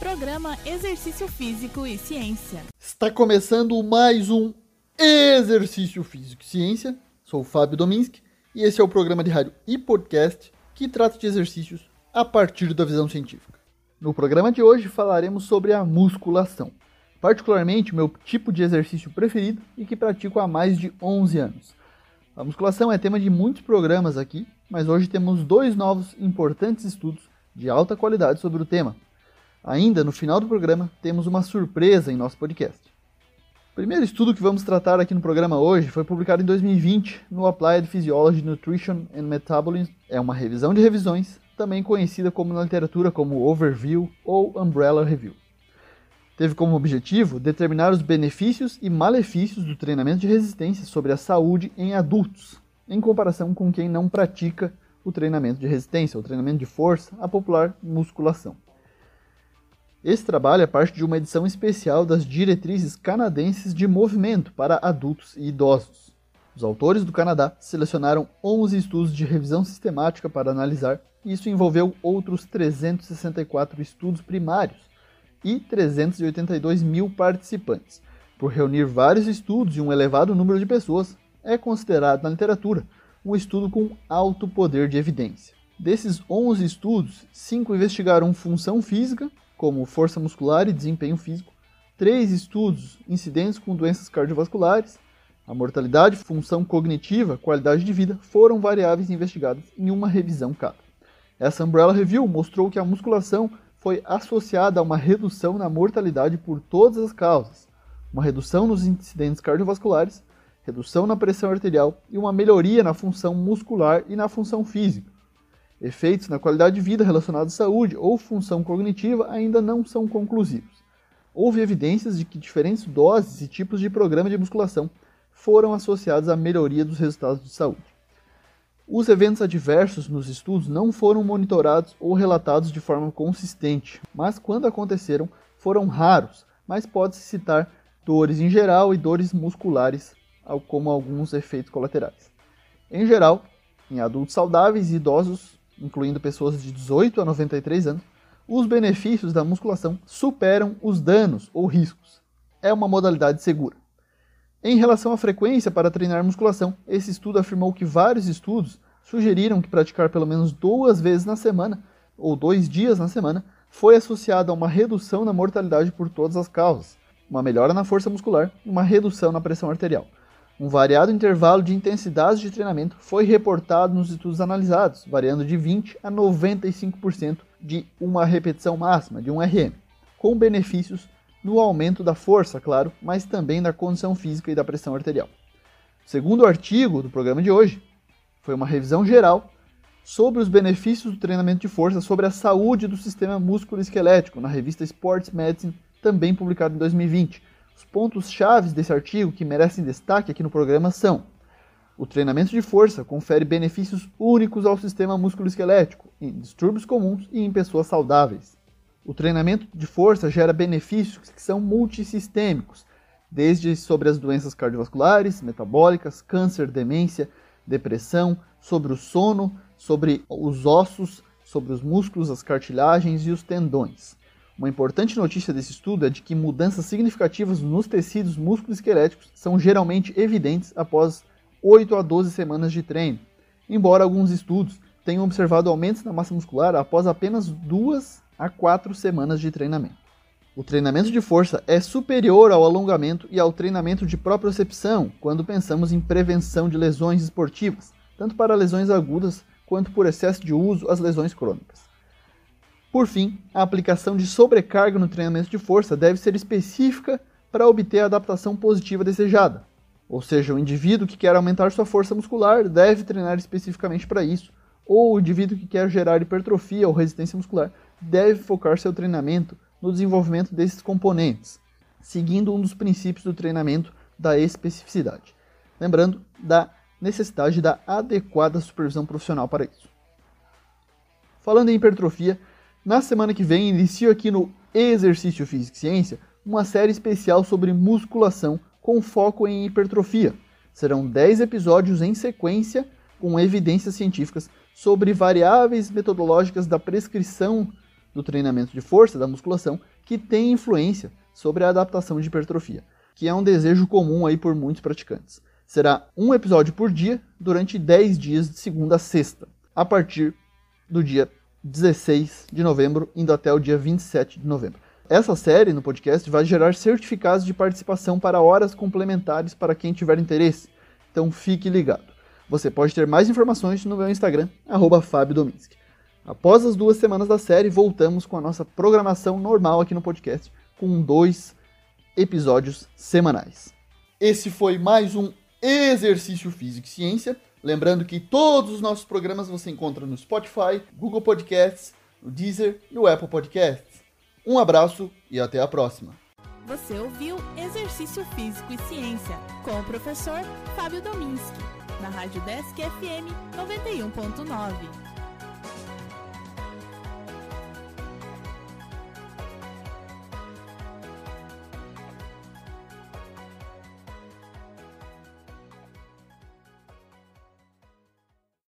Programa Exercício Físico e Ciência. Está começando mais um Exercício Físico e Ciência. Sou o Fábio Dominski e esse é o programa de rádio e podcast que trata de exercícios a partir da visão científica. No programa de hoje falaremos sobre a musculação, particularmente meu tipo de exercício preferido e que pratico há mais de 11 anos. A musculação é tema de muitos programas aqui, mas hoje temos dois novos importantes estudos de alta qualidade sobre o tema. Ainda no final do programa, temos uma surpresa em nosso podcast. O primeiro estudo que vamos tratar aqui no programa hoje foi publicado em 2020 no Applied Physiology, Nutrition and Metabolism. É uma revisão de revisões, também conhecida como na literatura como Overview ou Umbrella Review. Teve como objetivo determinar os benefícios e malefícios do treinamento de resistência sobre a saúde em adultos, em comparação com quem não pratica o treinamento de resistência, o treinamento de força, a popular musculação. Esse trabalho é parte de uma edição especial das Diretrizes Canadenses de Movimento para Adultos e Idosos. Os autores do Canadá selecionaram 11 estudos de revisão sistemática para analisar, e isso envolveu outros 364 estudos primários e 382 mil participantes. Por reunir vários estudos e um elevado número de pessoas, é considerado na literatura um estudo com alto poder de evidência. Desses 11 estudos, 5 investigaram função física como força muscular e desempenho físico, três estudos incidentes com doenças cardiovasculares, a mortalidade, função cognitiva, qualidade de vida foram variáveis investigadas em uma revisão cada. Essa Umbrella Review mostrou que a musculação foi associada a uma redução na mortalidade por todas as causas, uma redução nos incidentes cardiovasculares, redução na pressão arterial e uma melhoria na função muscular e na função física. Efeitos na qualidade de vida relacionados à saúde ou função cognitiva ainda não são conclusivos. Houve evidências de que diferentes doses e tipos de programa de musculação foram associados à melhoria dos resultados de saúde. Os eventos adversos nos estudos não foram monitorados ou relatados de forma consistente, mas quando aconteceram foram raros, mas pode-se citar dores em geral e dores musculares, como alguns efeitos colaterais. Em geral, em adultos saudáveis e idosos, incluindo pessoas de 18 a 93 anos, os benefícios da musculação superam os danos ou riscos. É uma modalidade segura. Em relação à frequência para treinar musculação, esse estudo afirmou que vários estudos sugeriram que praticar pelo menos duas vezes na semana, ou dois dias na semana, foi associado a uma redução na mortalidade por todas as causas, uma melhora na força muscular e uma redução na pressão arterial. Um variado intervalo de intensidades de treinamento foi reportado nos estudos analisados, variando de 20 a 95% de uma repetição máxima, de um RM, com benefícios no aumento da força, claro, mas também da condição física e da pressão arterial. Segundo o artigo do programa de hoje, foi uma revisão geral sobre os benefícios do treinamento de força sobre a saúde do sistema músculo-esquelético na revista Sports Medicine, também publicado em 2020, os pontos chaves desse artigo que merecem destaque aqui no programa são: o treinamento de força confere benefícios únicos ao sistema musculoesquelético em distúrbios comuns e em pessoas saudáveis. O treinamento de força gera benefícios que são multissistêmicos, desde sobre as doenças cardiovasculares, metabólicas, câncer, demência, depressão, sobre o sono, sobre os ossos, sobre os músculos, as cartilagens e os tendões. Uma importante notícia desse estudo é de que mudanças significativas nos tecidos musculoesqueléticos são geralmente evidentes após 8 a 12 semanas de treino, embora alguns estudos tenham observado aumentos na massa muscular após apenas 2 a 4 semanas de treinamento. O treinamento de força é superior ao alongamento e ao treinamento de propriocepção quando pensamos em prevenção de lesões esportivas, tanto para lesões agudas quanto por excesso de uso as lesões crônicas. Por fim, a aplicação de sobrecarga no treinamento de força deve ser específica para obter a adaptação positiva desejada. Ou seja, o indivíduo que quer aumentar sua força muscular deve treinar especificamente para isso, ou o indivíduo que quer gerar hipertrofia ou resistência muscular deve focar seu treinamento no desenvolvimento desses componentes, seguindo um dos princípios do treinamento da especificidade. Lembrando da necessidade da adequada supervisão profissional para isso. Falando em hipertrofia, na semana que vem, inicio aqui no Exercício Físico e Ciência uma série especial sobre musculação com foco em hipertrofia. Serão 10 episódios em sequência com evidências científicas sobre variáveis metodológicas da prescrição do treinamento de força da musculação que tem influência sobre a adaptação de hipertrofia, que é um desejo comum aí por muitos praticantes. Será um episódio por dia durante 10 dias de segunda a sexta, a partir do dia 16 de novembro, indo até o dia 27 de novembro. Essa série no podcast vai gerar certificados de participação para horas complementares para quem tiver interesse. Então fique ligado. Você pode ter mais informações no meu Instagram, FábioDominski. Após as duas semanas da série, voltamos com a nossa programação normal aqui no podcast, com dois episódios semanais. Esse foi mais um Exercício Físico e Ciência. Lembrando que todos os nossos programas você encontra no Spotify, Google Podcasts, no Deezer e no Apple Podcasts. Um abraço e até a próxima. Você ouviu Exercício Físico e Ciência com o professor Fábio Dominski, na Rádio Desk FM 91.9.